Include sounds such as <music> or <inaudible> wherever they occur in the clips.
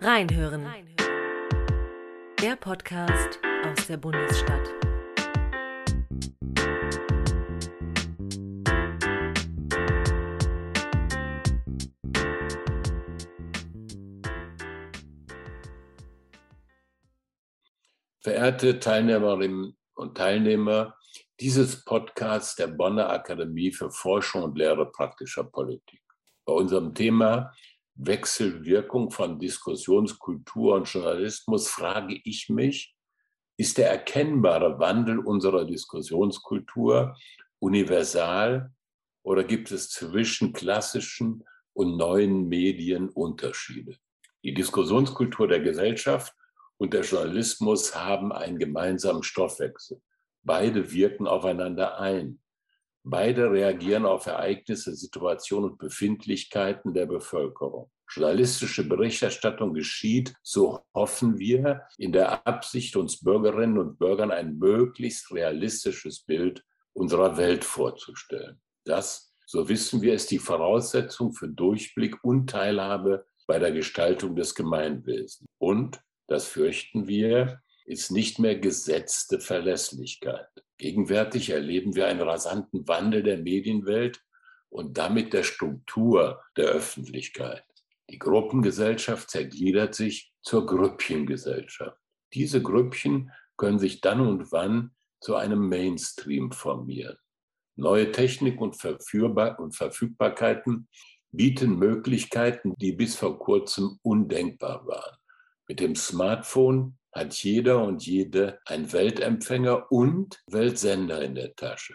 Reinhören. Der Podcast aus der Bundesstadt. Verehrte Teilnehmerinnen und Teilnehmer dieses Podcasts der Bonner Akademie für Forschung und Lehre praktischer Politik. Bei unserem Thema Wechselwirkung von Diskussionskultur und Journalismus frage ich mich, ist der erkennbare Wandel unserer Diskussionskultur universal oder gibt es zwischen klassischen und neuen Medien Unterschiede? Die Diskussionskultur der Gesellschaft und der Journalismus haben einen gemeinsamen Stoffwechsel. Beide wirken aufeinander ein. Beide reagieren auf Ereignisse, Situationen und Befindlichkeiten der Bevölkerung. Journalistische Berichterstattung geschieht, so hoffen wir, in der Absicht, uns Bürgerinnen und Bürgern ein möglichst realistisches Bild unserer Welt vorzustellen. Das, so wissen wir, ist die Voraussetzung für Durchblick und Teilhabe bei der Gestaltung des Gemeinwesens. Und, das fürchten wir, ist nicht mehr gesetzte Verlässlichkeit. Gegenwärtig erleben wir einen rasanten Wandel der Medienwelt und damit der Struktur der Öffentlichkeit. Die Gruppengesellschaft zergliedert sich zur Grüppchengesellschaft. Diese Grüppchen können sich dann und wann zu einem Mainstream formieren. Neue Technik und, Verführbar und Verfügbarkeiten bieten Möglichkeiten, die bis vor kurzem undenkbar waren. Mit dem Smartphone hat jeder und jede einen Weltempfänger und Weltsender in der Tasche.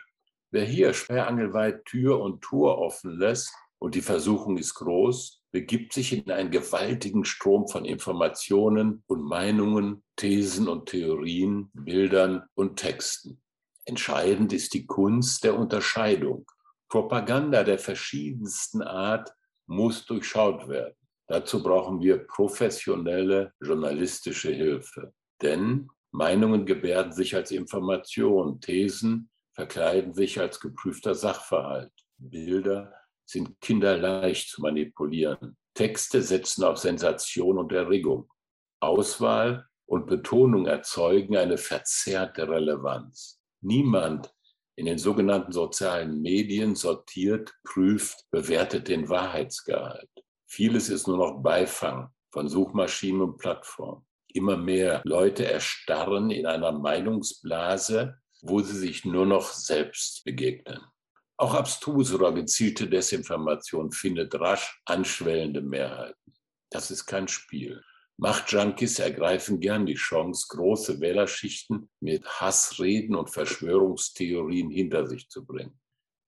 Wer hier sperrangelweit Tür und Tor offen lässt, und die Versuchung ist groß, begibt sich in einen gewaltigen Strom von Informationen und Meinungen, Thesen und Theorien, Bildern und Texten. Entscheidend ist die Kunst der Unterscheidung. Propaganda der verschiedensten Art muss durchschaut werden. Dazu brauchen wir professionelle journalistische Hilfe. Denn Meinungen gebärden sich als Information, Thesen verkleiden sich als geprüfter Sachverhalt, Bilder sind kinderleicht zu manipulieren, Texte setzen auf Sensation und Erregung, Auswahl und Betonung erzeugen eine verzerrte Relevanz. Niemand in den sogenannten sozialen Medien sortiert, prüft, bewertet den Wahrheitsgehalt. Vieles ist nur noch Beifang von Suchmaschinen und Plattformen. Immer mehr Leute erstarren in einer Meinungsblase, wo sie sich nur noch selbst begegnen. Auch abstruse oder gezielte Desinformation findet rasch anschwellende Mehrheiten. Das ist kein Spiel. Machtjunkies ergreifen gern die Chance, große Wählerschichten mit Hassreden und Verschwörungstheorien hinter sich zu bringen.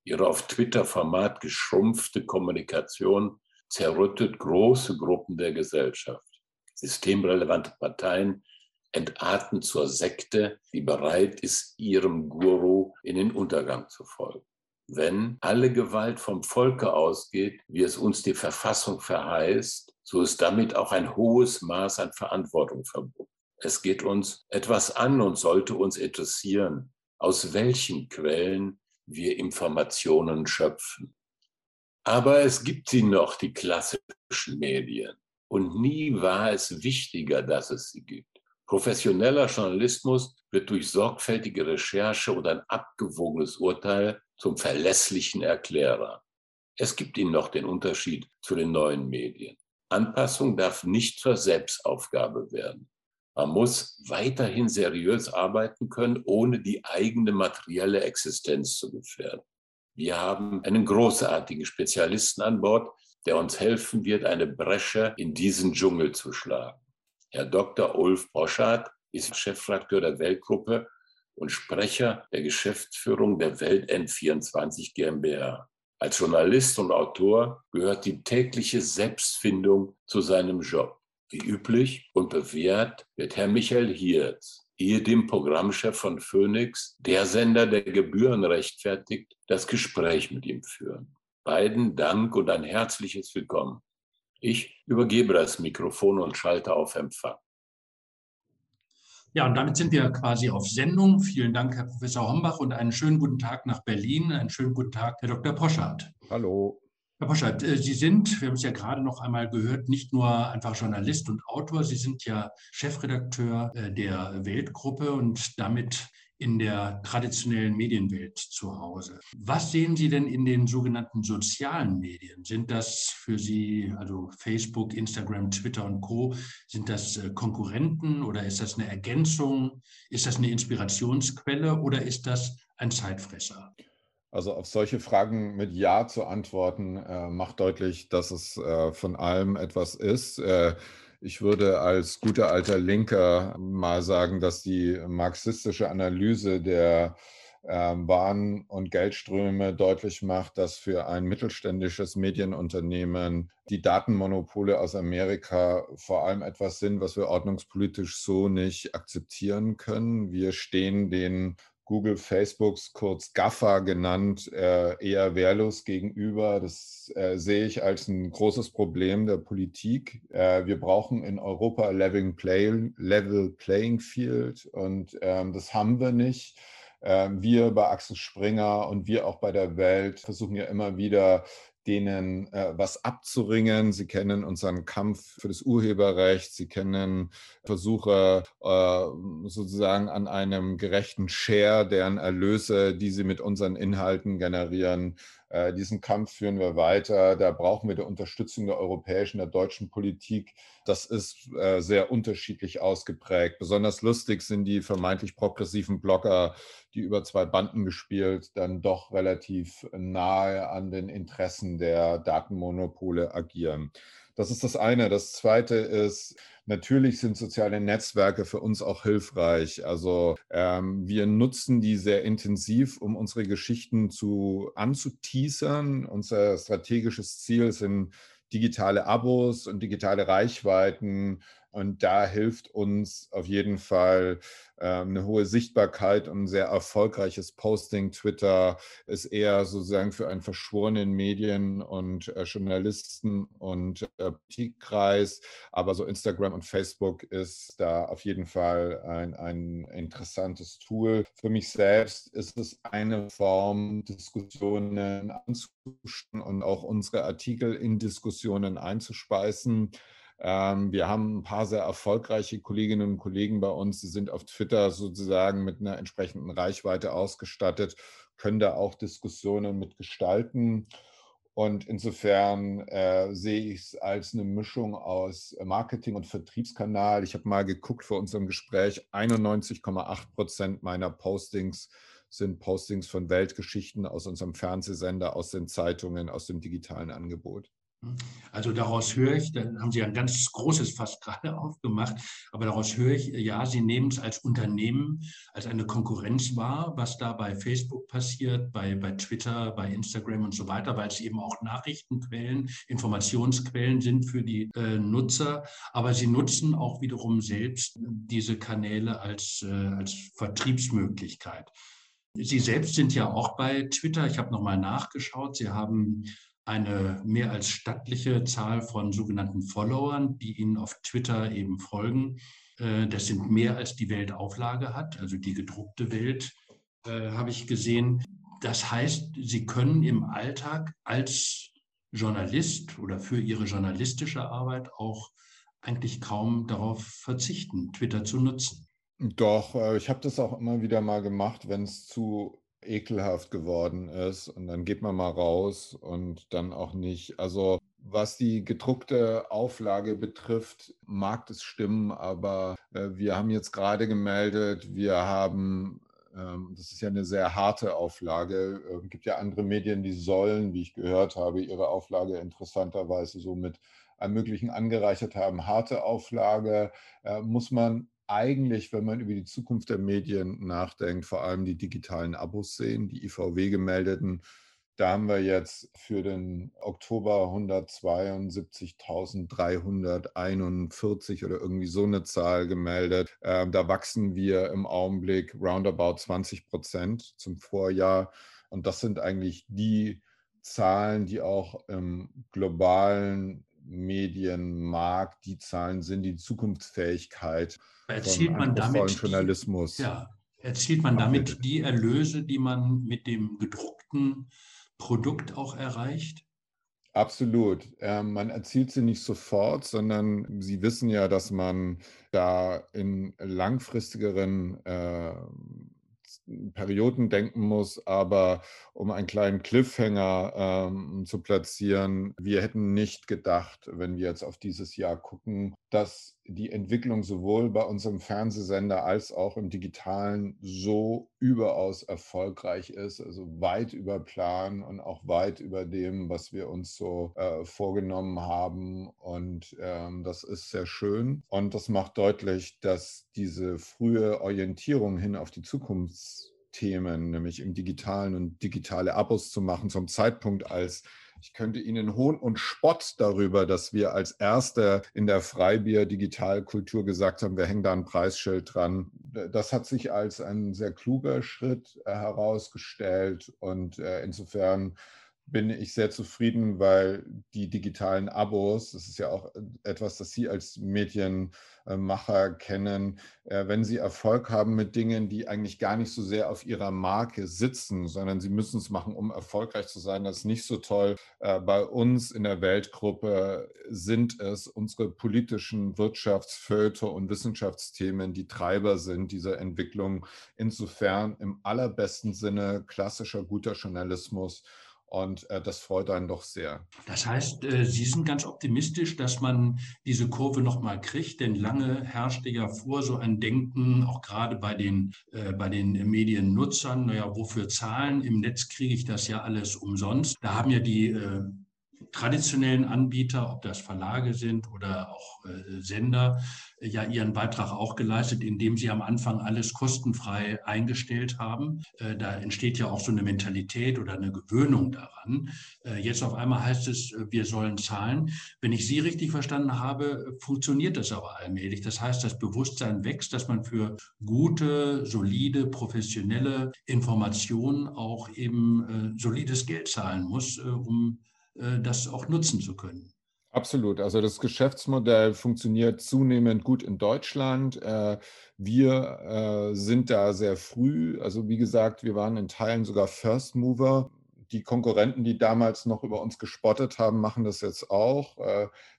Ihre auf Twitter-Format geschrumpfte Kommunikation zerrüttet große Gruppen der Gesellschaft. Systemrelevante Parteien entarten zur Sekte, die bereit ist, ihrem Guru in den Untergang zu folgen. Wenn alle Gewalt vom Volke ausgeht, wie es uns die Verfassung verheißt, so ist damit auch ein hohes Maß an Verantwortung verbunden. Es geht uns etwas an und sollte uns interessieren, aus welchen Quellen wir Informationen schöpfen. Aber es gibt sie noch, die klassischen Medien. Und nie war es wichtiger, dass es sie gibt. Professioneller Journalismus wird durch sorgfältige Recherche und ein abgewogenes Urteil zum verlässlichen Erklärer. Es gibt ihnen noch den Unterschied zu den neuen Medien. Anpassung darf nicht zur Selbstaufgabe werden. Man muss weiterhin seriös arbeiten können, ohne die eigene materielle Existenz zu gefährden. Wir haben einen großartigen Spezialisten an Bord, der uns helfen wird, eine Bresche in diesen Dschungel zu schlagen. Herr Dr. Ulf Boschardt ist Chefredakteur der Weltgruppe und Sprecher der Geschäftsführung der Welt N24 GmbH. Als Journalist und Autor gehört die tägliche Selbstfindung zu seinem Job. Wie üblich und bewährt wird Herr Michael Hirz ehedem Programmchef von Phoenix, der Sender, der Gebühren rechtfertigt, das Gespräch mit ihm führen. Beiden Dank und ein herzliches Willkommen. Ich übergebe das Mikrofon und schalte auf Empfang. Ja, und damit sind wir quasi auf Sendung. Vielen Dank, Herr Professor Hombach, und einen schönen guten Tag nach Berlin. Einen schönen guten Tag, Herr Dr. Poschardt. Hallo. Herr Poschert, äh, Sie sind, wir haben es ja gerade noch einmal gehört, nicht nur einfach Journalist und Autor, Sie sind ja Chefredakteur äh, der Weltgruppe und damit in der traditionellen Medienwelt zu Hause. Was sehen Sie denn in den sogenannten sozialen Medien? Sind das für Sie, also Facebook, Instagram, Twitter und Co., sind das äh, Konkurrenten oder ist das eine Ergänzung? Ist das eine Inspirationsquelle oder ist das ein Zeitfresser? Also auf solche Fragen mit Ja zu antworten, äh, macht deutlich, dass es äh, von allem etwas ist. Äh, ich würde als guter alter Linker mal sagen, dass die marxistische Analyse der ähm, Waren- und Geldströme deutlich macht, dass für ein mittelständisches Medienunternehmen die Datenmonopole aus Amerika vor allem etwas sind, was wir ordnungspolitisch so nicht akzeptieren können. Wir stehen den Google, Facebooks, kurz GAFA genannt, äh, eher wehrlos gegenüber. Das äh, sehe ich als ein großes Problem der Politik. Äh, wir brauchen in Europa Level, Play, Level Playing Field und ähm, das haben wir nicht. Ähm, wir bei Axel Springer und wir auch bei der Welt versuchen ja immer wieder denen äh, was abzuringen. Sie kennen unseren Kampf für das Urheberrecht. Sie kennen Versuche äh, sozusagen an einem gerechten Share deren Erlöse, die sie mit unseren Inhalten generieren. Äh, diesen Kampf führen wir weiter. Da brauchen wir die Unterstützung der europäischen, der deutschen Politik. Das ist äh, sehr unterschiedlich ausgeprägt. Besonders lustig sind die vermeintlich progressiven Blogger, die über zwei Banden gespielt dann doch relativ nahe an den Interessen der Datenmonopole agieren. Das ist das eine. Das zweite ist, natürlich sind soziale Netzwerke für uns auch hilfreich. Also ähm, wir nutzen die sehr intensiv, um unsere Geschichten zu anzuteasern. Unser strategisches Ziel sind digitale Abos und digitale Reichweiten und da hilft uns auf jeden Fall äh, eine hohe Sichtbarkeit und ein sehr erfolgreiches Posting. Twitter ist eher sozusagen für einen verschworenen Medien- und äh, Journalisten- und äh, Politikkreis. Aber so Instagram und Facebook ist da auf jeden Fall ein, ein interessantes Tool. Für mich selbst ist es eine Form, Diskussionen anzuschauen und auch unsere Artikel in Diskussionen einzuspeisen. Ähm, wir haben ein paar sehr erfolgreiche Kolleginnen und Kollegen bei uns, die sind auf Twitter sozusagen mit einer entsprechenden Reichweite ausgestattet, können da auch Diskussionen mitgestalten. Und insofern äh, sehe ich es als eine Mischung aus Marketing- und Vertriebskanal. Ich habe mal geguckt vor unserem Gespräch, 91,8 Prozent meiner Postings sind Postings von Weltgeschichten aus unserem Fernsehsender, aus den Zeitungen, aus dem digitalen Angebot. Also daraus höre ich, da haben Sie ein ganz großes Fass <laughs> gerade aufgemacht, aber daraus höre ich, ja, Sie nehmen es als Unternehmen, als eine Konkurrenz wahr, was da bei Facebook passiert, bei, bei Twitter, bei Instagram und so weiter, weil es eben auch Nachrichtenquellen, Informationsquellen sind für die äh, Nutzer. Aber Sie nutzen auch wiederum selbst diese Kanäle als, äh, als Vertriebsmöglichkeit. Sie selbst sind ja auch bei Twitter. Ich habe nochmal nachgeschaut. Sie haben eine mehr als stattliche Zahl von sogenannten Followern, die Ihnen auf Twitter eben folgen. Äh, das sind mehr als die Weltauflage hat, also die gedruckte Welt, äh, habe ich gesehen. Das heißt, Sie können im Alltag als Journalist oder für Ihre journalistische Arbeit auch eigentlich kaum darauf verzichten, Twitter zu nutzen. Doch, äh, ich habe das auch immer wieder mal gemacht, wenn es zu ekelhaft geworden ist und dann geht man mal raus und dann auch nicht. Also was die gedruckte Auflage betrifft, mag es stimmen, aber äh, wir haben jetzt gerade gemeldet, wir haben, ähm, das ist ja eine sehr harte Auflage, äh, gibt ja andere Medien, die sollen, wie ich gehört habe, ihre Auflage interessanterweise so mit allem Möglichen angereichert haben. Harte Auflage äh, muss man eigentlich, wenn man über die Zukunft der Medien nachdenkt, vor allem die digitalen Abos sehen, die IVW gemeldeten. Da haben wir jetzt für den Oktober 172.341 oder irgendwie so eine Zahl gemeldet. Ähm, da wachsen wir im Augenblick roundabout 20 Prozent zum Vorjahr. Und das sind eigentlich die Zahlen, die auch im globalen Medienmarkt die Zahlen sind, die Zukunftsfähigkeit erzielt man damit Journalismus. Ja, erzielt man damit die Erlöse, die man mit dem gedruckten Produkt auch erreicht? Absolut. Ähm, man erzielt sie nicht sofort, sondern Sie wissen ja, dass man da in langfristigeren äh, Perioden denken muss, aber um einen kleinen Cliffhanger ähm, zu platzieren, wir hätten nicht gedacht, wenn wir jetzt auf dieses Jahr gucken, dass die Entwicklung sowohl bei unserem Fernsehsender als auch im digitalen so überaus erfolgreich ist, also weit über Plan und auch weit über dem, was wir uns so äh, vorgenommen haben. Und ähm, das ist sehr schön. Und das macht deutlich, dass diese frühe Orientierung hin auf die Zukunftsthemen, nämlich im digitalen und digitale Abos zu machen, zum Zeitpunkt als ich könnte Ihnen Hohn und Spott darüber, dass wir als Erste in der Freibier-Digitalkultur gesagt haben, wir hängen da ein Preisschild dran. Das hat sich als ein sehr kluger Schritt äh, herausgestellt und äh, insofern bin ich sehr zufrieden, weil die digitalen Abos, das ist ja auch etwas, das Sie als Medienmacher kennen, äh, wenn Sie Erfolg haben mit Dingen, die eigentlich gar nicht so sehr auf Ihrer Marke sitzen, sondern Sie müssen es machen, um erfolgreich zu sein, das ist nicht so toll. Äh, bei uns in der Weltgruppe sind es unsere politischen Wirtschafts-, Völker- und Wissenschaftsthemen, die Treiber sind dieser Entwicklung. Insofern im allerbesten Sinne klassischer guter Journalismus und äh, das freut einen doch sehr. Das heißt, äh, Sie sind ganz optimistisch, dass man diese Kurve nochmal kriegt, denn lange herrschte ja vor so ein Denken, auch gerade bei den, äh, bei den Mediennutzern, naja, wofür zahlen? Im Netz kriege ich das ja alles umsonst. Da haben ja die äh, traditionellen Anbieter, ob das Verlage sind oder auch äh, Sender, äh, ja ihren Beitrag auch geleistet, indem sie am Anfang alles kostenfrei eingestellt haben. Äh, da entsteht ja auch so eine Mentalität oder eine Gewöhnung daran. Jetzt auf einmal heißt es, wir sollen zahlen. Wenn ich Sie richtig verstanden habe, funktioniert das aber allmählich. Das heißt, das Bewusstsein wächst, dass man für gute, solide, professionelle Informationen auch eben solides Geld zahlen muss, um das auch nutzen zu können. Absolut. Also das Geschäftsmodell funktioniert zunehmend gut in Deutschland. Äh, wir äh, sind da sehr früh. Also wie gesagt, wir waren in Teilen sogar First Mover. Die Konkurrenten, die damals noch über uns gespottet haben, machen das jetzt auch.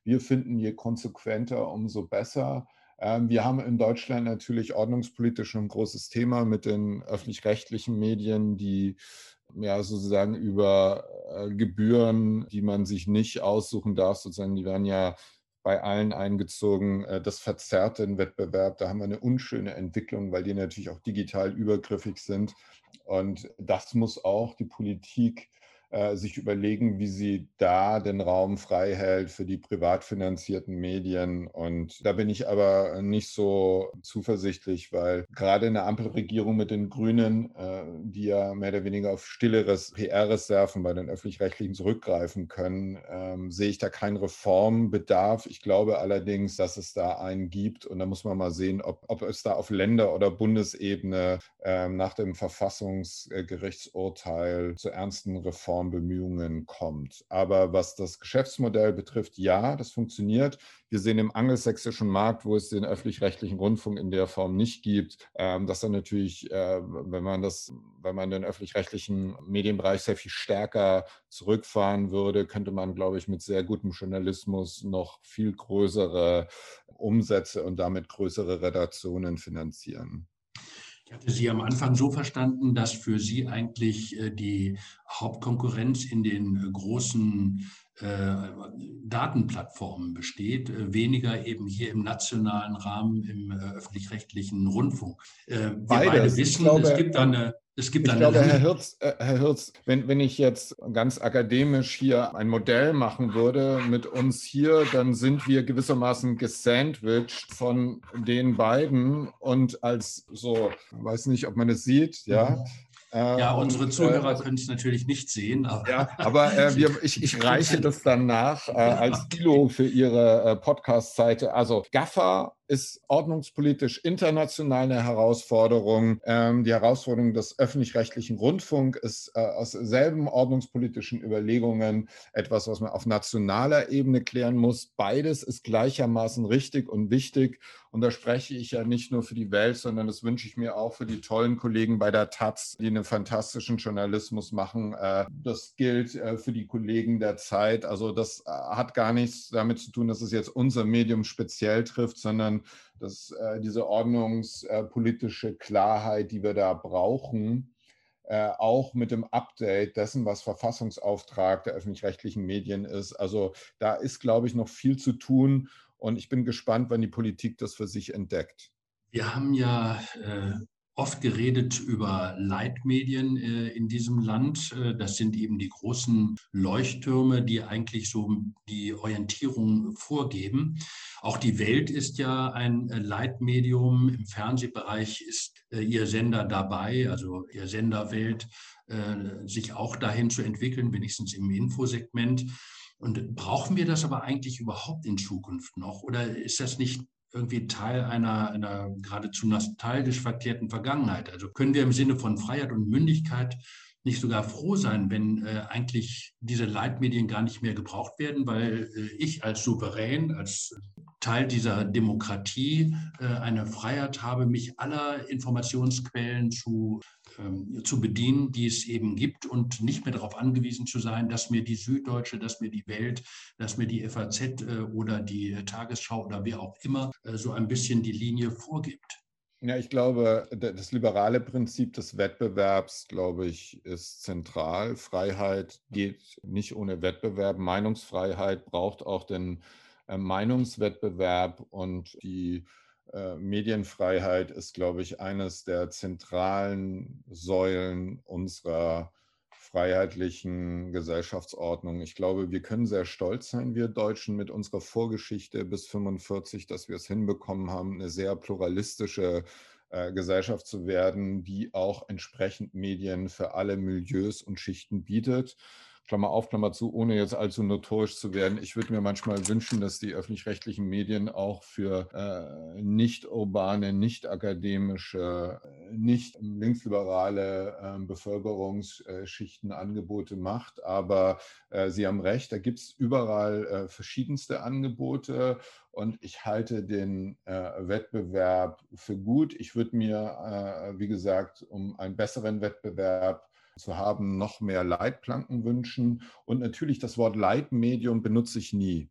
Wir finden, je konsequenter, umso besser. Ähm, wir haben in Deutschland natürlich ordnungspolitisch ein großes Thema mit den öffentlich-rechtlichen Medien, die ja sozusagen über äh, Gebühren, die man sich nicht aussuchen darf, sozusagen, die werden ja bei allen eingezogen. Äh, das verzerrt den Wettbewerb. Da haben wir eine unschöne Entwicklung, weil die natürlich auch digital übergriffig sind. Und das muss auch die Politik sich überlegen, wie sie da den Raum frei hält für die privat finanzierten Medien. Und da bin ich aber nicht so zuversichtlich, weil gerade in der Ampelregierung mit den Grünen, äh, die ja mehr oder weniger auf stilleres PR-Reserven bei den öffentlich-rechtlichen zurückgreifen können, ähm, sehe ich da keinen Reformbedarf. Ich glaube allerdings, dass es da einen gibt. Und da muss man mal sehen, ob, ob es da auf Länder- oder Bundesebene ähm, nach dem Verfassungsgerichtsurteil zu ernsten Reformen Reformbemühungen kommt. Aber was das Geschäftsmodell betrifft, ja, das funktioniert. Wir sehen im angelsächsischen Markt, wo es den öffentlich-rechtlichen Rundfunk in der Form nicht gibt, ähm, dass dann natürlich, äh, wenn man das, wenn man den öffentlich-rechtlichen Medienbereich sehr viel stärker zurückfahren würde, könnte man, glaube ich, mit sehr gutem Journalismus noch viel größere Umsätze und damit größere Redaktionen finanzieren. Ich hatte Sie am Anfang so verstanden, dass für Sie eigentlich äh, die Hauptkonkurrenz in den äh, großen Datenplattformen besteht, weniger eben hier im nationalen Rahmen im öffentlich-rechtlichen Rundfunk. Wir Beides. beide wissen, glaube, es gibt da eine es gibt ich glaube, Herr Hirz, äh, Herr Hirz wenn, wenn ich jetzt ganz akademisch hier ein Modell machen würde mit uns hier, dann sind wir gewissermaßen gesandwiched von den beiden und als so, weiß nicht, ob man es sieht, ja. Ja, ähm, unsere Zuhörer äh, können es natürlich nicht sehen. Aber, ja, aber äh, <laughs> wir, ich, ich, reiche das dann nach äh, als <laughs> Kilo für Ihre äh, Podcast-Seite. Also Gaffer ist ordnungspolitisch international eine Herausforderung. Ähm, die Herausforderung des öffentlich-rechtlichen Rundfunks ist äh, aus selben ordnungspolitischen Überlegungen etwas, was man auf nationaler Ebene klären muss. Beides ist gleichermaßen richtig und wichtig. Und da spreche ich ja nicht nur für die Welt, sondern das wünsche ich mir auch für die tollen Kollegen bei der Taz, die einen fantastischen Journalismus machen. Äh, das gilt äh, für die Kollegen der Zeit. Also das äh, hat gar nichts damit zu tun, dass es jetzt unser Medium speziell trifft, sondern dass diese ordnungspolitische Klarheit, die wir da brauchen, auch mit dem Update dessen, was Verfassungsauftrag der öffentlich-rechtlichen Medien ist. Also da ist, glaube ich, noch viel zu tun. Und ich bin gespannt, wann die Politik das für sich entdeckt. Wir haben ja äh, oft geredet über Leitmedien äh, in diesem Land. Äh, das sind eben die großen Leuchttürme, die eigentlich so die Orientierung vorgeben. Auch die Welt ist ja ein äh, Leitmedium. Im Fernsehbereich ist äh, Ihr Sender dabei, also Ihr Sender Welt, äh, sich auch dahin zu entwickeln, wenigstens im Infosegment. Und brauchen wir das aber eigentlich überhaupt in Zukunft noch? Oder ist das nicht irgendwie Teil einer, einer geradezu nostalgisch verkehrten Vergangenheit? Also können wir im Sinne von Freiheit und Mündigkeit nicht sogar froh sein, wenn äh, eigentlich diese Leitmedien gar nicht mehr gebraucht werden, weil äh, ich als Souverän, als Teil dieser Demokratie äh, eine Freiheit habe, mich aller Informationsquellen zu ähm, zu bedienen, die es eben gibt und nicht mehr darauf angewiesen zu sein, dass mir die Süddeutsche, dass mir die Welt, dass mir die FAZ äh, oder die Tagesschau oder wer auch immer äh, so ein bisschen die Linie vorgibt. Ja, ich glaube, das liberale Prinzip des Wettbewerbs, glaube ich, ist zentral. Freiheit geht nicht ohne Wettbewerb. Meinungsfreiheit braucht auch den Meinungswettbewerb und die äh, Medienfreiheit ist, glaube ich, eines der zentralen Säulen unserer freiheitlichen Gesellschaftsordnung. Ich glaube, wir können sehr stolz sein, wir Deutschen, mit unserer Vorgeschichte bis 1945, dass wir es hinbekommen haben, eine sehr pluralistische äh, Gesellschaft zu werden, die auch entsprechend Medien für alle Milieus und Schichten bietet. Klammer auf, Klammer zu, ohne jetzt allzu notorisch zu werden. Ich würde mir manchmal wünschen, dass die öffentlich-rechtlichen Medien auch für äh, nicht urbane, nicht akademische, nicht linksliberale äh, Bevölkerungsschichten Angebote macht. Aber äh, Sie haben recht, da gibt es überall äh, verschiedenste Angebote. Und ich halte den äh, Wettbewerb für gut. Ich würde mir, äh, wie gesagt, um einen besseren Wettbewerb zu haben, noch mehr Leitplanken wünschen. Und natürlich das Wort Leitmedium benutze ich nie.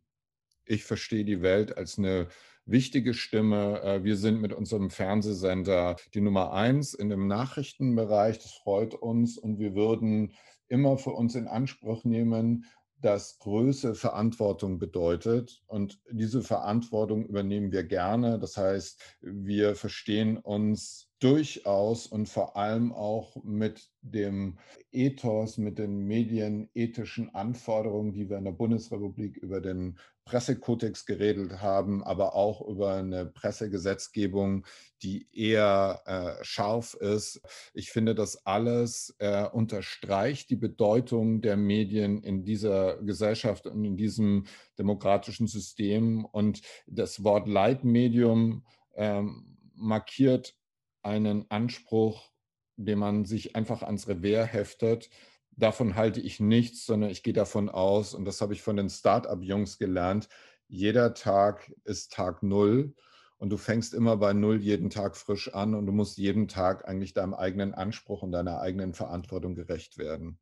Ich verstehe die Welt als eine wichtige Stimme. Äh, wir sind mit unserem Fernsehsender die Nummer eins in dem Nachrichtenbereich. Das freut uns und wir würden immer für uns in Anspruch nehmen, dass Größe Verantwortung bedeutet. Und diese Verantwortung übernehmen wir gerne. Das heißt, wir verstehen uns durchaus und vor allem auch mit dem Ethos, mit den medienethischen Anforderungen, die wir in der Bundesrepublik über den Pressekodex geredet haben, aber auch über eine Pressegesetzgebung, die eher äh, scharf ist. Ich finde, das alles äh, unterstreicht die Bedeutung der Medien in dieser Gesellschaft und in diesem demokratischen System. Und das Wort Leitmedium ähm, markiert einen Anspruch, den man sich einfach ans Revers heftet. Davon halte ich nichts, sondern ich gehe davon aus, und das habe ich von den Start-up-Jungs gelernt, jeder Tag ist Tag Null und du fängst immer bei Null jeden Tag frisch an und du musst jeden Tag eigentlich deinem eigenen Anspruch und deiner eigenen Verantwortung gerecht werden.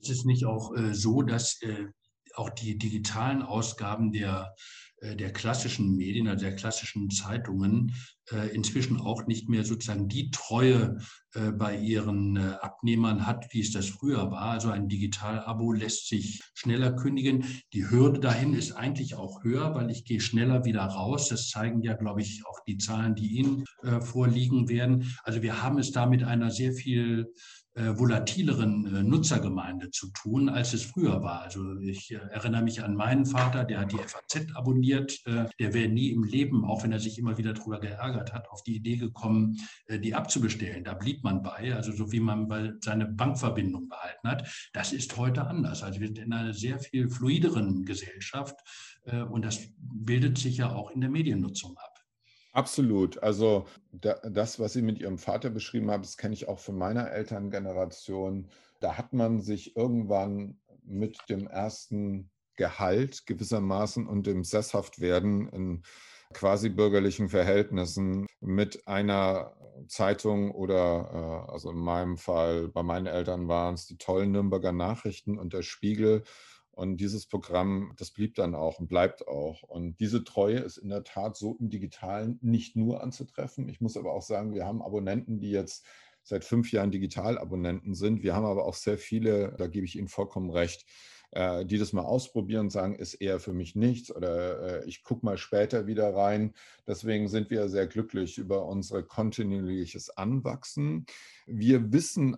Ist es nicht auch äh, so, dass äh, auch die digitalen Ausgaben der der klassischen Medien, also der klassischen Zeitungen, äh, inzwischen auch nicht mehr sozusagen die Treue äh, bei ihren Abnehmern hat, wie es das früher war. Also ein Digital-Abo lässt sich schneller kündigen. Die Hürde dahin ist eigentlich auch höher, weil ich gehe schneller wieder raus. Das zeigen ja, glaube ich, auch die Zahlen, die Ihnen vorliegen werden. Also wir haben es da mit einer sehr viel äh, volatileren äh, Nutzergemeinde zu tun, als es früher war. Also ich äh, erinnere mich an meinen Vater, der hat die FAZ abonniert. Äh, der wäre nie im Leben, auch wenn er sich immer wieder darüber geärgert hat, auf die Idee gekommen, äh, die abzubestellen. Da blieb man bei, also so wie man seine Bankverbindung behalten hat. Das ist heute anders. Also wir sind in einer sehr viel fluideren Gesellschaft äh, und das bildet sich ja auch in der Mediennutzung ab. Absolut. Also das, was Sie mit Ihrem Vater beschrieben haben, das kenne ich auch von meiner Elterngeneration. Da hat man sich irgendwann mit dem ersten Gehalt gewissermaßen und dem Sesshaftwerden in quasi bürgerlichen Verhältnissen mit einer Zeitung oder, äh, also in meinem Fall, bei meinen Eltern waren es die tollen Nürnberger Nachrichten und der Spiegel. Und dieses Programm, das blieb dann auch und bleibt auch. Und diese Treue ist in der Tat so im digitalen nicht nur anzutreffen. Ich muss aber auch sagen, wir haben Abonnenten, die jetzt seit fünf Jahren Digitalabonnenten sind. Wir haben aber auch sehr viele, da gebe ich Ihnen vollkommen recht, äh, die das mal ausprobieren und sagen, ist eher für mich nichts oder äh, ich gucke mal später wieder rein. Deswegen sind wir sehr glücklich über unsere kontinuierliches Anwachsen. Wir wissen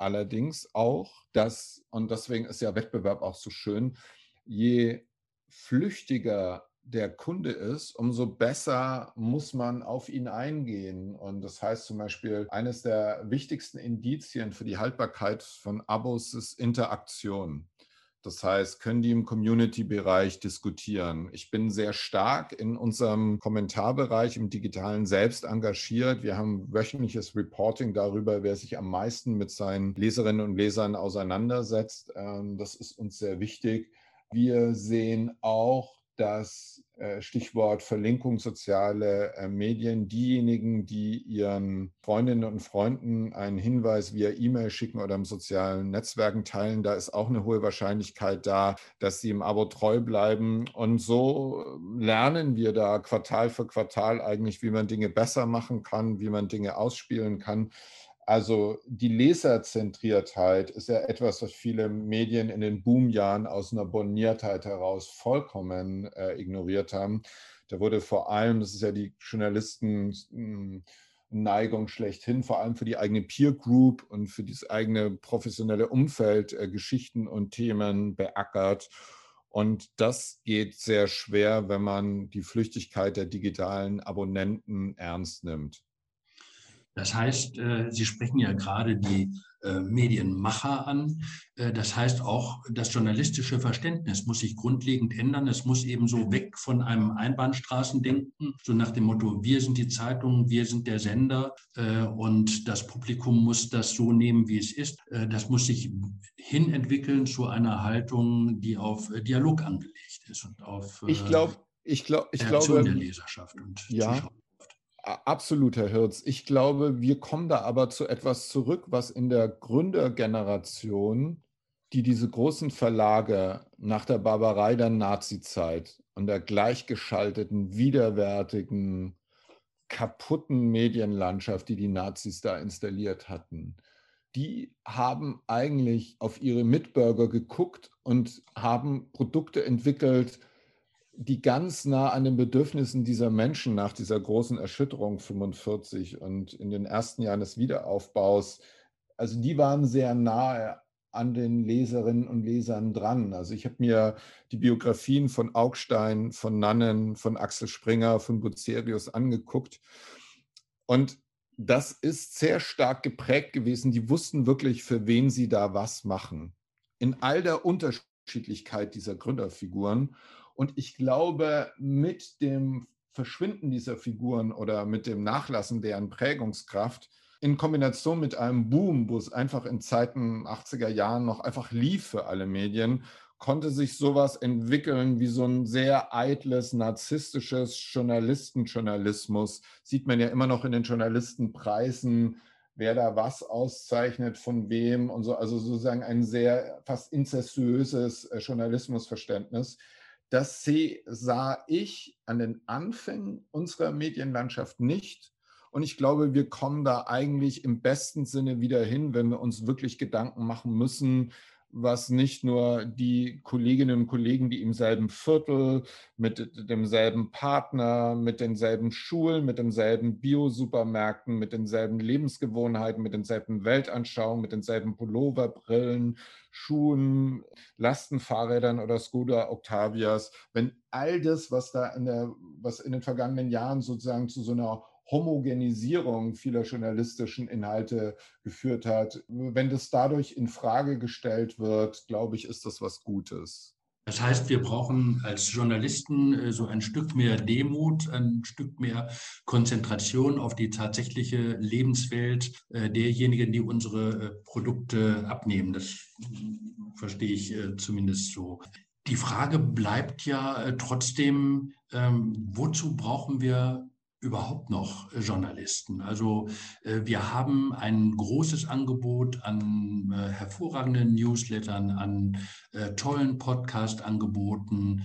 allerdings auch, dass, und deswegen ist ja Wettbewerb auch so schön, je flüchtiger der Kunde ist, umso besser muss man auf ihn eingehen. Und das heißt zum Beispiel, eines der wichtigsten Indizien für die Haltbarkeit von Abos ist Interaktion. Das heißt, können die im Community-Bereich diskutieren. Ich bin sehr stark in unserem Kommentarbereich im digitalen selbst engagiert. Wir haben wöchentliches Reporting darüber, wer sich am meisten mit seinen Leserinnen und Lesern auseinandersetzt. Ähm, das ist uns sehr wichtig. Wir sehen auch, dass Stichwort Verlinkung soziale äh, Medien, diejenigen, die ihren Freundinnen und Freunden einen Hinweis via E-Mail schicken oder im sozialen Netzwerken teilen, da ist auch eine hohe Wahrscheinlichkeit da, dass sie im Abo treu bleiben. Und so lernen wir da Quartal für Quartal eigentlich, wie man Dinge besser machen kann, wie man Dinge ausspielen kann. Also die Leserzentriertheit ist ja etwas, was viele Medien in den Boomjahren aus einer Borniertheit heraus vollkommen äh, ignoriert haben. Da wurde vor allem, das ist ja die Journalisten hm, Neigung schlechthin, vor allem für die eigene Peer Group und für das eigene professionelle Umfeld äh, Geschichten und Themen beackert. Und das geht sehr schwer, wenn man die Flüchtigkeit der digitalen Abonnenten ernst nimmt. Das heißt, äh, Sie sprechen ja gerade die äh, Medienmacher an. Äh, das heißt auch, das journalistische Verständnis muss sich grundlegend ändern. Es muss eben so weg von einem Einbahnstraßendenken, so nach dem Motto, wir sind die Zeitung, wir sind der Sender und das Publikum muss das so nehmen, wie es ist. Das muss sich hinentwickeln zu einer Haltung, die auf Dialog angelegt ist und auf ich glaube, ich, glaub, ich glaube, der Leserschaft und ja, Zuschauer. Absolut, Herr Hirz. Ich glaube, wir kommen da aber zu etwas zurück, was in der Gründergeneration, die diese großen Verlage nach der Barbarei der Nazizeit und der gleichgeschalteten, widerwärtigen, kaputten Medienlandschaft, die die Nazis da installiert hatten, die haben eigentlich auf ihre Mitbürger geguckt und haben Produkte entwickelt, die ganz nah an den Bedürfnissen dieser Menschen nach dieser großen Erschütterung 45 und in den ersten Jahren des Wiederaufbaus, also die waren sehr nahe an den Leserinnen und Lesern dran. Also ich habe mir die Biografien von Augstein, von Nannen, von Axel Springer, von Bucerius angeguckt. Und das ist sehr stark geprägt gewesen. Die wussten wirklich, für wen sie da was machen. In all der Unterschiedlichkeit dieser Gründerfiguren. Und ich glaube, mit dem Verschwinden dieser Figuren oder mit dem Nachlassen deren Prägungskraft in Kombination mit einem Boom, wo es einfach in Zeiten 80er Jahren noch einfach lief für alle Medien, konnte sich sowas entwickeln wie so ein sehr eitles, narzisstisches Journalistenjournalismus. Sieht man ja immer noch in den Journalistenpreisen, wer da was auszeichnet, von wem und so. Also sozusagen ein sehr fast incestuöses äh, Journalismusverständnis. Das sah ich an den Anfängen unserer Medienlandschaft nicht. Und ich glaube, wir kommen da eigentlich im besten Sinne wieder hin, wenn wir uns wirklich Gedanken machen müssen, was nicht nur die Kolleginnen und Kollegen, die im selben Viertel, mit demselben Partner, mit denselben Schulen, mit denselben Bio-Supermärkten, mit denselben Lebensgewohnheiten, mit denselben Weltanschauungen, mit denselben Pullover, Brillen, Schuhen, Lastenfahrrädern oder Skoda Octavias, wenn all das, was da in der, was in den vergangenen Jahren sozusagen zu so einer Homogenisierung vieler journalistischen Inhalte geführt hat. Wenn das dadurch in Frage gestellt wird, glaube ich, ist das was Gutes. Das heißt, wir brauchen als Journalisten äh, so ein Stück mehr Demut, ein Stück mehr Konzentration auf die tatsächliche Lebenswelt äh, derjenigen, die unsere äh, Produkte abnehmen. Das verstehe ich zumindest so. Die Frage bleibt ja trotzdem, ähm, wozu brauchen wir überhaupt noch äh, Journalisten. Also äh, wir haben ein großes Angebot an äh, hervorragenden Newslettern, an tollen Podcast-Angeboten.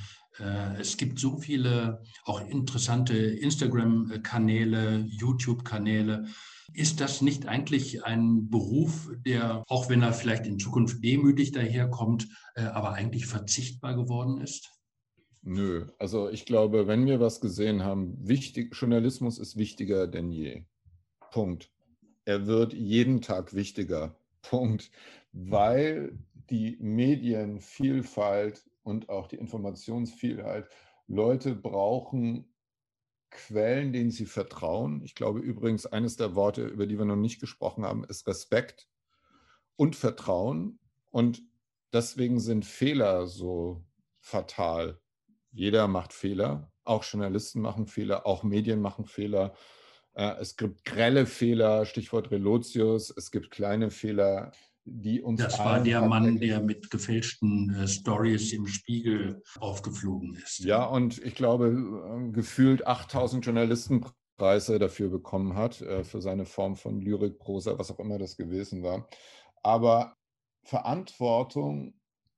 Es gibt so viele auch interessante Instagram-Kanäle, YouTube-Kanäle. Ist das nicht eigentlich ein Beruf, der, auch wenn er vielleicht in Zukunft demütig daherkommt, aber eigentlich verzichtbar geworden ist? Nö, also ich glaube, wenn wir was gesehen haben, wichtig, Journalismus ist wichtiger denn je. Punkt. Er wird jeden Tag wichtiger. Punkt. Weil die Medienvielfalt und auch die Informationsvielfalt, Leute brauchen Quellen, denen sie vertrauen. Ich glaube übrigens, eines der Worte, über die wir noch nicht gesprochen haben, ist Respekt und Vertrauen. Und deswegen sind Fehler so fatal jeder macht Fehler, auch Journalisten machen Fehler, auch Medien machen Fehler. Äh, es gibt grelle Fehler, Stichwort Relotius, es gibt kleine Fehler, die uns. Das war der Mann, der mit gefälschten äh, Stories im Spiegel aufgeflogen ist. Ja, und ich glaube, äh, gefühlt 8000 Journalistenpreise dafür bekommen hat, für seine Form von Lyrik, Prosa, was auch immer das gewesen war. Aber Verantwortung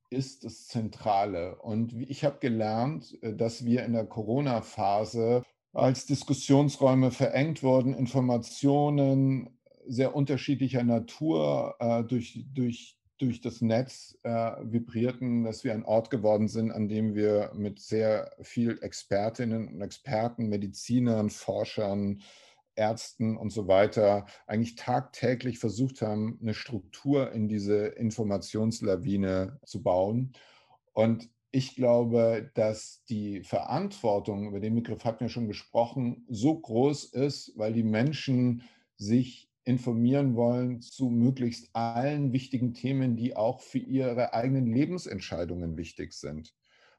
ist das Zentrale. Und ich habe gelernt, äh, dass wir in der Corona-Phase als Diskussionsräume verengt wurden, Informationen sehr unterschiedlicher Natur äh, durch, durch, durch das Netz äh, vibrierten, dass wir ein Ort geworden sind, an dem wir mit sehr viel Expertinnen und Experten, Medizinern, Forschern, Ärzten und so weiter eigentlich tagtäglich versucht haben, eine Struktur in diese Informationslawine zu bauen. Und ich glaube, dass die Verantwortung, über den Begriff hatten wir schon gesprochen, so groß ist, weil die Menschen sich informieren wollen zu möglichst allen wichtigen Themen, die auch für ihre eigenen Lebensentscheidungen wichtig sind.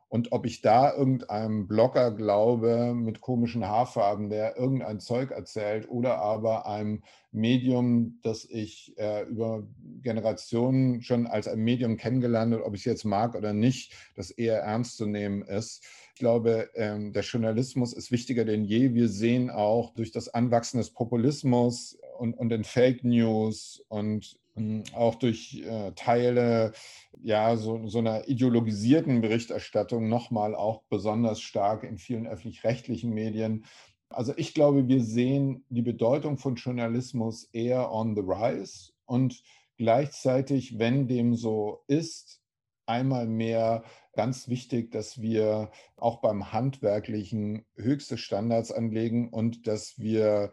Und ob ich da irgendeinem Blogger glaube mit komischen Haarfarben, der irgendein Zeug erzählt, oder aber einem Medium, das ich äh, über Generationen schon als ein Medium kennengelernt habe, ob ich es jetzt mag oder nicht, das eher ernst zu nehmen ist. Ich glaube, ähm, der Journalismus ist wichtiger denn je. Wir sehen auch durch das Anwachsen des Populismus und, und den Fake News und auch durch äh, Teile ja, so, so einer ideologisierten Berichterstattung nochmal auch besonders stark in vielen öffentlich-rechtlichen Medien. Also ich glaube, wir sehen die Bedeutung von Journalismus eher on the rise und gleichzeitig, wenn dem so ist, einmal mehr ganz wichtig, dass wir auch beim Handwerklichen höchste Standards anlegen und dass wir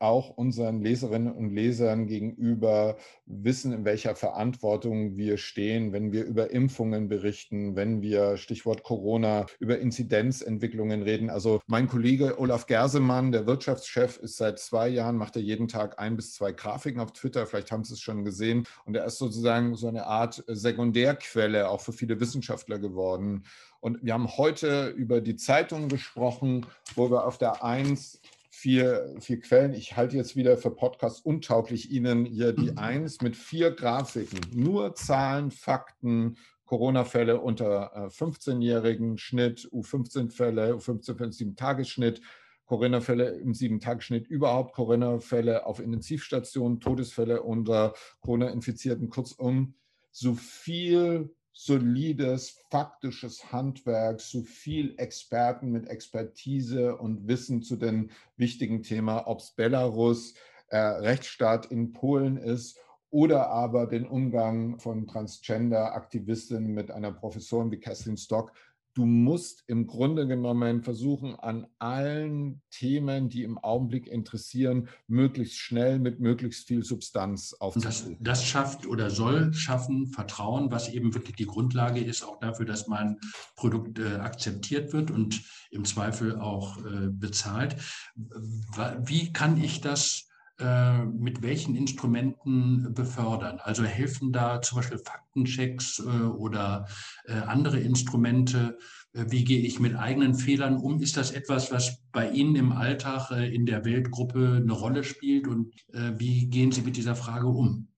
auch unseren Leserinnen und Lesern gegenüber wissen, in welcher Verantwortung wir stehen, wenn wir über Impfungen berichten, wenn wir, Stichwort Corona, über Inzidenzentwicklungen reden. Also mein Kollege Olaf Gersemann, der Wirtschaftschef, ist seit zwei Jahren, macht er jeden Tag ein bis zwei Grafiken auf Twitter, vielleicht haben Sie es schon gesehen. Und er ist sozusagen so eine Art Sekundärquelle auch für viele Wissenschaftler geworden. Und wir haben heute über die Zeitung gesprochen, wo wir auf der Eins vier, vier Quellen. Ich halte jetzt wieder für Podcast untauglich Ihnen hier die mhm. Eins mit vier Grafiken. Nur Zahlen, Fakten, Corona-Fälle unter 15-jährigen äh, Schnitt, U15-Fälle, U15-Fälle, 7-Tagesschnitt, Corona-Fälle im 7-Tagesschnitt, überhaupt Corona-Fälle auf Intensivstationen, Todesfälle unter Corona-Infizierten, kurzum, so viel solides, faktisches Handwerk, so viel Experten mit Expertise und Wissen zu den wichtigen Themen, ob es Belarus, äh, Rechtsstaat in Polen ist oder aber den Umgang von Transgender-Aktivistinnen mit einer Professorin wie Kathleen Stock du musst im Grunde genommen versuchen, an allen Themen, die im Augenblick interessieren, möglichst schnell mit möglichst viel Substanz aufzunehmen. Das, das, schafft oder soll schaffen Vertrauen, was eben wirklich die Grundlage ist, auch dafür, dass mein Produkt äh, akzeptiert wird und im Zweifel auch äh, bezahlt. Wie kann ich das äh, mit welchen Instrumenten befördern? Also helfen da zum Beispiel Faktenchecks äh, oder äh, andere Instrumente? Wie gehe ich mit eigenen Fehlern um? Ist das etwas, was bei Ihnen im Alltag in der Weltgruppe eine Rolle spielt? Und wie gehen Sie mit dieser Frage um?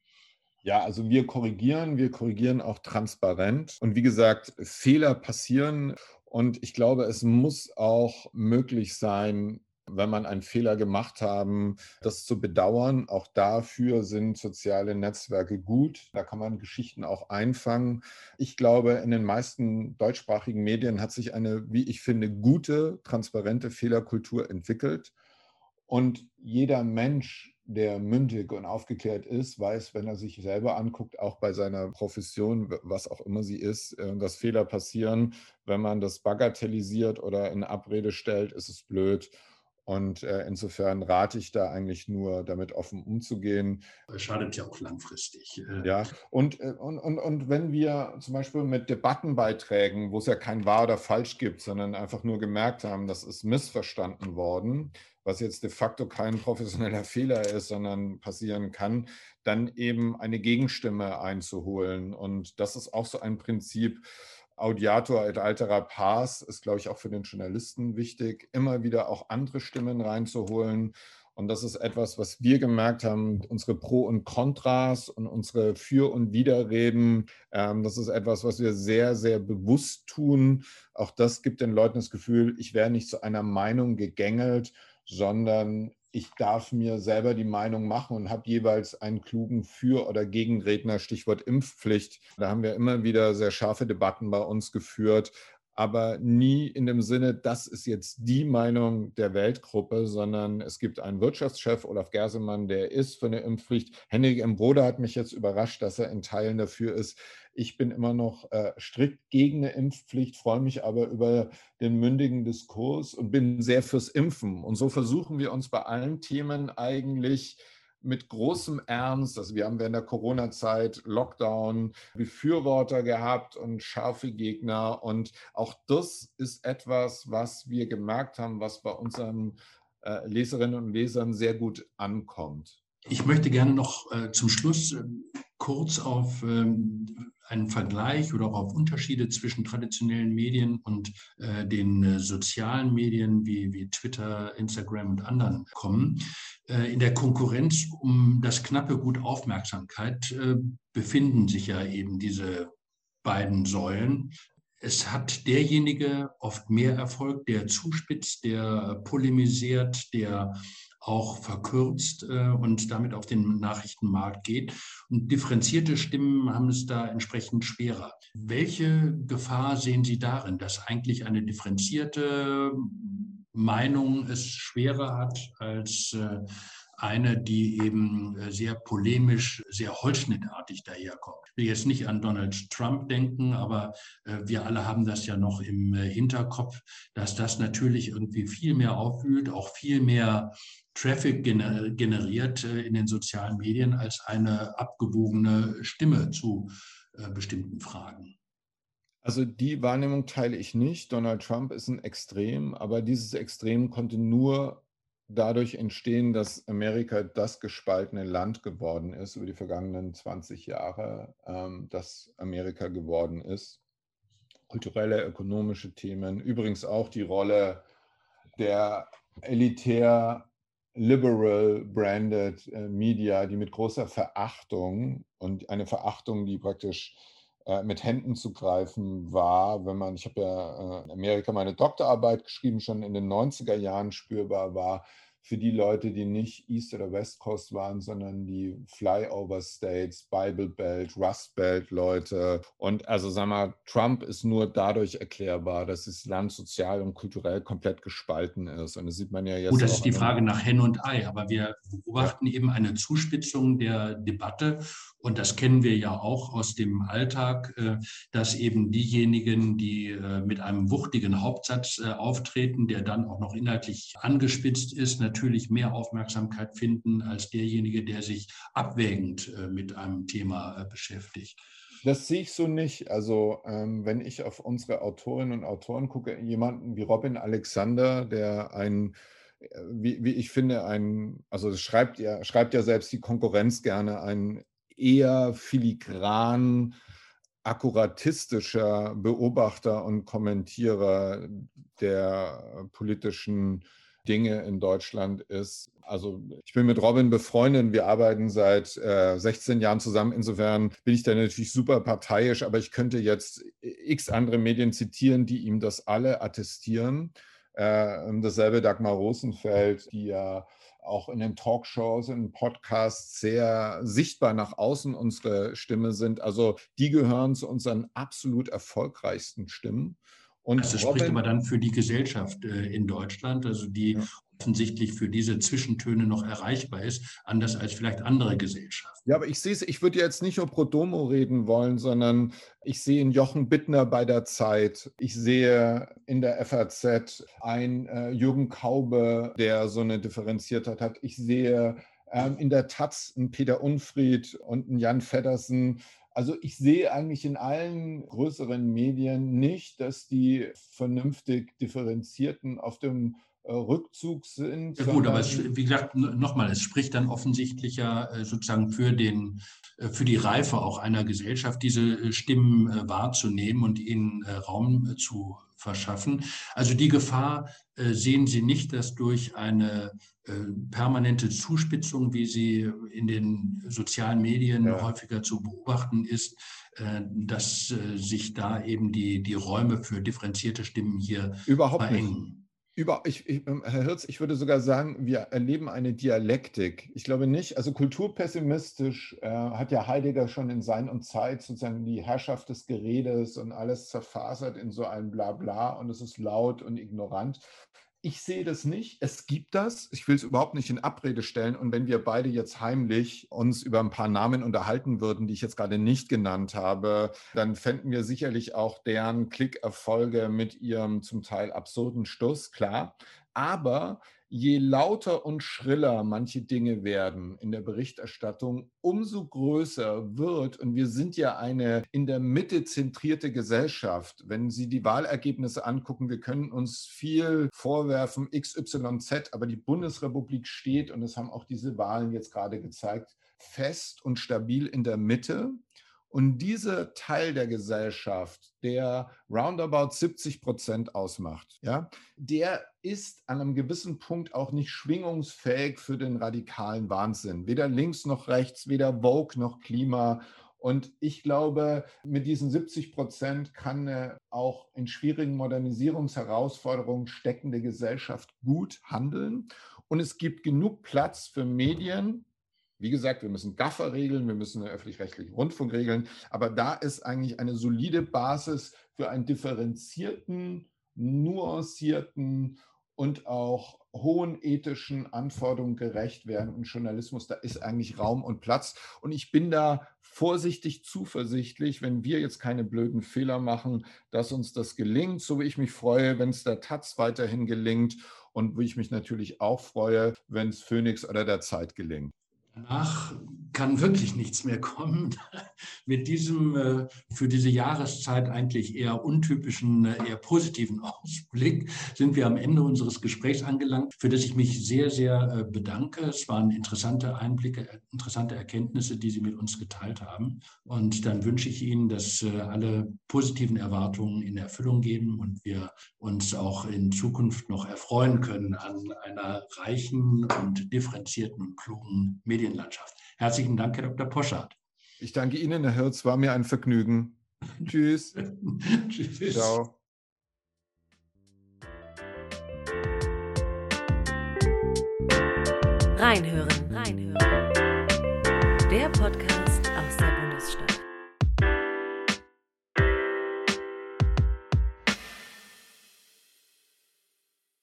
Ja, also wir korrigieren, wir korrigieren auch transparent. Und wie gesagt, Fehler passieren. Und ich glaube, es muss auch möglich sein, wenn man einen Fehler gemacht haben, das zu bedauern. Auch dafür sind soziale Netzwerke gut. Da kann man Geschichten auch einfangen. Ich glaube, in den meisten deutschsprachigen Medien hat sich eine, wie ich finde, gute, transparente Fehlerkultur entwickelt. Und jeder Mensch, der mündig und aufgeklärt ist, weiß, wenn er sich selber anguckt, auch bei seiner Profession, was auch immer sie ist, äh, dass Fehler passieren. Wenn man das bagatellisiert oder in Abrede stellt, ist es blöd. Und äh, insofern rate ich da eigentlich nur, damit offen umzugehen. Schadet ja auch langfristig. Ja, und, äh, und, und, und wenn wir zum Beispiel mit Debattenbeiträgen, wo es ja kein wahr oder falsch gibt, sondern einfach nur gemerkt haben, das ist missverstanden worden, was jetzt de facto kein professioneller Fehler ist, sondern passieren kann, dann eben eine Gegenstimme einzuholen. Und das ist auch so ein Prinzip, Audiator et altera pars ist, glaube ich, auch für den Journalisten wichtig, immer wieder auch andere Stimmen reinzuholen. Und das ist etwas, was wir gemerkt haben, unsere Pro und Kontras und unsere Für- und Widerreden. Ähm, das ist etwas, was wir sehr, sehr bewusst tun. Auch das gibt den Leuten das Gefühl, ich wäre nicht zu einer Meinung gegängelt, sondern ich darf mir selber die Meinung machen und habe jeweils einen klugen Für- oder Gegenredner, Stichwort Impfpflicht. Da haben wir immer wieder sehr scharfe Debatten bei uns geführt, aber nie in dem Sinne, das ist jetzt die Meinung der Weltgruppe, sondern es gibt einen Wirtschaftschef, Olaf Gersemann, der ist für eine Impfpflicht. Henrik M. Broder hat mich jetzt überrascht, dass er in Teilen dafür ist. Ich bin immer noch äh, strikt gegen eine Impfpflicht, freue mich aber über den mündigen Diskurs und bin sehr fürs Impfen. Und so versuchen wir uns bei allen Themen eigentlich mit großem Ernst, also wir haben während der Corona-Zeit Lockdown Befürworter gehabt und scharfe Gegner und auch das ist etwas, was wir gemerkt haben, was bei unseren äh, Leserinnen und Lesern sehr gut ankommt. Ich möchte gerne noch äh, zum Schluss äh, kurz auf ähm, einen Vergleich oder auch auf Unterschiede zwischen traditionellen Medien und äh, den äh, sozialen Medien wie, wie Twitter, Instagram und anderen kommen. Äh, in der Konkurrenz um das knappe Gut Aufmerksamkeit äh, befinden sich ja eben diese beiden Säulen. Es hat derjenige oft mehr Erfolg, der zuspitzt, der polemisiert, der auch verkürzt äh, und damit auf den Nachrichtenmarkt geht. Und differenzierte Stimmen haben es da entsprechend schwerer. Welche Gefahr sehen Sie darin, dass eigentlich eine differenzierte Meinung es schwerer hat als äh, eine, die eben äh, sehr polemisch, sehr holzschnittartig daherkommt. Ich will jetzt nicht an Donald Trump denken, aber äh, wir alle haben das ja noch im äh, Hinterkopf, dass das natürlich irgendwie viel mehr aufwühlt, auch viel mehr Traffic generiert in den sozialen Medien als eine abgewogene Stimme zu bestimmten Fragen. Also die Wahrnehmung teile ich nicht. Donald Trump ist ein Extrem, aber dieses Extrem konnte nur dadurch entstehen, dass Amerika das gespaltene Land geworden ist über die vergangenen 20 Jahre, ähm, das Amerika geworden ist. Kulturelle, ökonomische Themen, übrigens auch die Rolle der elitär liberal branded äh, Media, die mit großer Verachtung und eine Verachtung, die praktisch mit Händen zu greifen war, wenn man, ich habe ja äh, in Amerika meine Doktorarbeit geschrieben, schon in den 90er Jahren spürbar war, für die Leute, die nicht East oder West Coast waren, sondern die Flyover States, Bible Belt, Rust Belt Leute. Und also sag mal, Trump ist nur dadurch erklärbar, dass das Land sozial und kulturell komplett gespalten ist. Und das sieht man ja jetzt. Gut, das ist die Frage nach Hen und Ei, aber wir beobachten ja. eben eine Zuspitzung der Debatte. Und das kennen wir ja auch aus dem Alltag, äh, dass eben diejenigen, die äh, mit einem wuchtigen Hauptsatz äh, auftreten, der dann auch noch inhaltlich angespitzt ist, natürlich mehr Aufmerksamkeit finden als derjenige, der sich abwägend mit einem Thema beschäftigt. Das sehe ich so nicht. Also ähm, wenn ich auf unsere Autorinnen und Autoren gucke, jemanden wie Robin Alexander, der ein wie, wie ich finde, ein, also schreibt ja, schreibt ja selbst die Konkurrenz gerne, ein eher filigran akkuratistischer Beobachter und Kommentierer der politischen Dinge in Deutschland ist. Also ich bin mit Robin befreundet, wir arbeiten seit äh, 16 Jahren zusammen. Insofern bin ich da natürlich super parteiisch, aber ich könnte jetzt x andere Medien zitieren, die ihm das alle attestieren. Äh, dasselbe Dagmar Rosenfeld, die ja auch in den Talkshows, in Podcasts sehr sichtbar nach außen unsere Stimme sind. Also die gehören zu unseren absolut erfolgreichsten Stimmen. Und also das Robin, spricht aber dann für die Gesellschaft äh, in Deutschland, also die ja. offensichtlich für diese Zwischentöne noch erreichbar ist, anders als vielleicht andere Gesellschaften. Ja, aber ich sehe es, ich würde jetzt nicht über Pro Domo reden wollen, sondern ich sehe in Jochen Bittner bei der Zeit, ich sehe in der FAZ ein äh, Jürgen Kaube, der so eine Differenziertheit hat. Ich sehe ähm, in der Taz einen Peter Unfried und einen Jan Feddersen, also ich sehe eigentlich in allen größeren Medien nicht, dass die vernünftig differenzierten auf dem äh, Rückzug sind. Ja gut, aber es, wie gesagt, nochmal, es spricht dann offensichtlich ja äh, sozusagen für, den, äh, für die Reife auch einer Gesellschaft, diese Stimmen wahrzunehmen und ihnen Raum zu verschaffen. Also die Gefahr sehen Sie nicht, dass durch eine permanente Zuspitzung, wie sie in den sozialen Medien ja. häufiger zu beobachten ist, dass sich da eben die, die Räume für differenzierte Stimmen hier Überhaupt verengen. Nicht. Über, ich, ich, ähm, Herr Hirz, ich würde sogar sagen, wir erleben eine Dialektik. Ich glaube nicht, also kulturpessimistisch äh, hat ja Heidegger schon in Sein und Zeit sozusagen die Herrschaft des Geredes und alles zerfasert in so ein Blabla und es ist laut und ignorant. Ich sehe das nicht. Es gibt das. Ich will es überhaupt nicht in Abrede stellen. Und wenn wir beide jetzt heimlich uns über ein paar Namen unterhalten würden, die ich jetzt gerade nicht genannt habe, dann fänden wir sicherlich auch deren Klickerfolge mit ihrem zum Teil absurden Stuss, klar. Aber je lauter und schriller manche Dinge werden in der Berichterstattung, umso größer wird, und wir sind ja eine in der Mitte zentrierte Gesellschaft, wenn Sie die Wahlergebnisse angucken, wir können uns viel vorwerfen, XYZ, aber die Bundesrepublik steht, und das haben auch diese Wahlen jetzt gerade gezeigt, fest und stabil in der Mitte. Und dieser Teil der Gesellschaft, der roundabout 70 Prozent ausmacht, ja, der ist an einem gewissen Punkt auch nicht schwingungsfähig für den radikalen Wahnsinn. Weder links noch rechts, weder Vogue noch Klima. Und ich glaube, mit diesen 70 Prozent kann eine auch in schwierigen Modernisierungsherausforderungen steckende Gesellschaft gut handeln. Und es gibt genug Platz für Medien, wie gesagt, wir müssen Gaffer regeln, wir müssen den öffentlich-rechtlichen Rundfunk regeln, aber da ist eigentlich eine solide Basis für einen differenzierten, nuancierten und auch hohen ethischen Anforderungen gerecht werden und Journalismus, da ist eigentlich Raum und Platz. Und ich bin da vorsichtig zuversichtlich, wenn wir jetzt keine blöden Fehler machen, dass uns das gelingt, so wie ich mich freue, wenn es der Taz weiterhin gelingt und wie ich mich natürlich auch freue, wenn es Phoenix oder der Zeit gelingt. Danach kann wirklich nichts mehr kommen. <laughs> Mit diesem äh, für diese Jahreszeit eigentlich eher untypischen, äh, eher positiven Ausblick sind wir am Ende unseres Gesprächs angelangt, für das ich mich sehr, sehr äh, bedanke. Es waren interessante Einblicke, interessante Erkenntnisse, die Sie mit uns geteilt haben. Und dann wünsche ich Ihnen, dass alle positiven Erwartungen in Erfüllung gehen und wir uns auch in Zukunft noch erfreuen können an einer reichen und differenzierten und klugen Medien. Medienlandschaft. Herzlichen Dank, Herr Dr. Poschardt. Ich danke Ihnen, Herr Hirz. War mir ein Vergnügen. <laughs> Tschüss. Tschüss. Ciao. Reinhören, reinhören.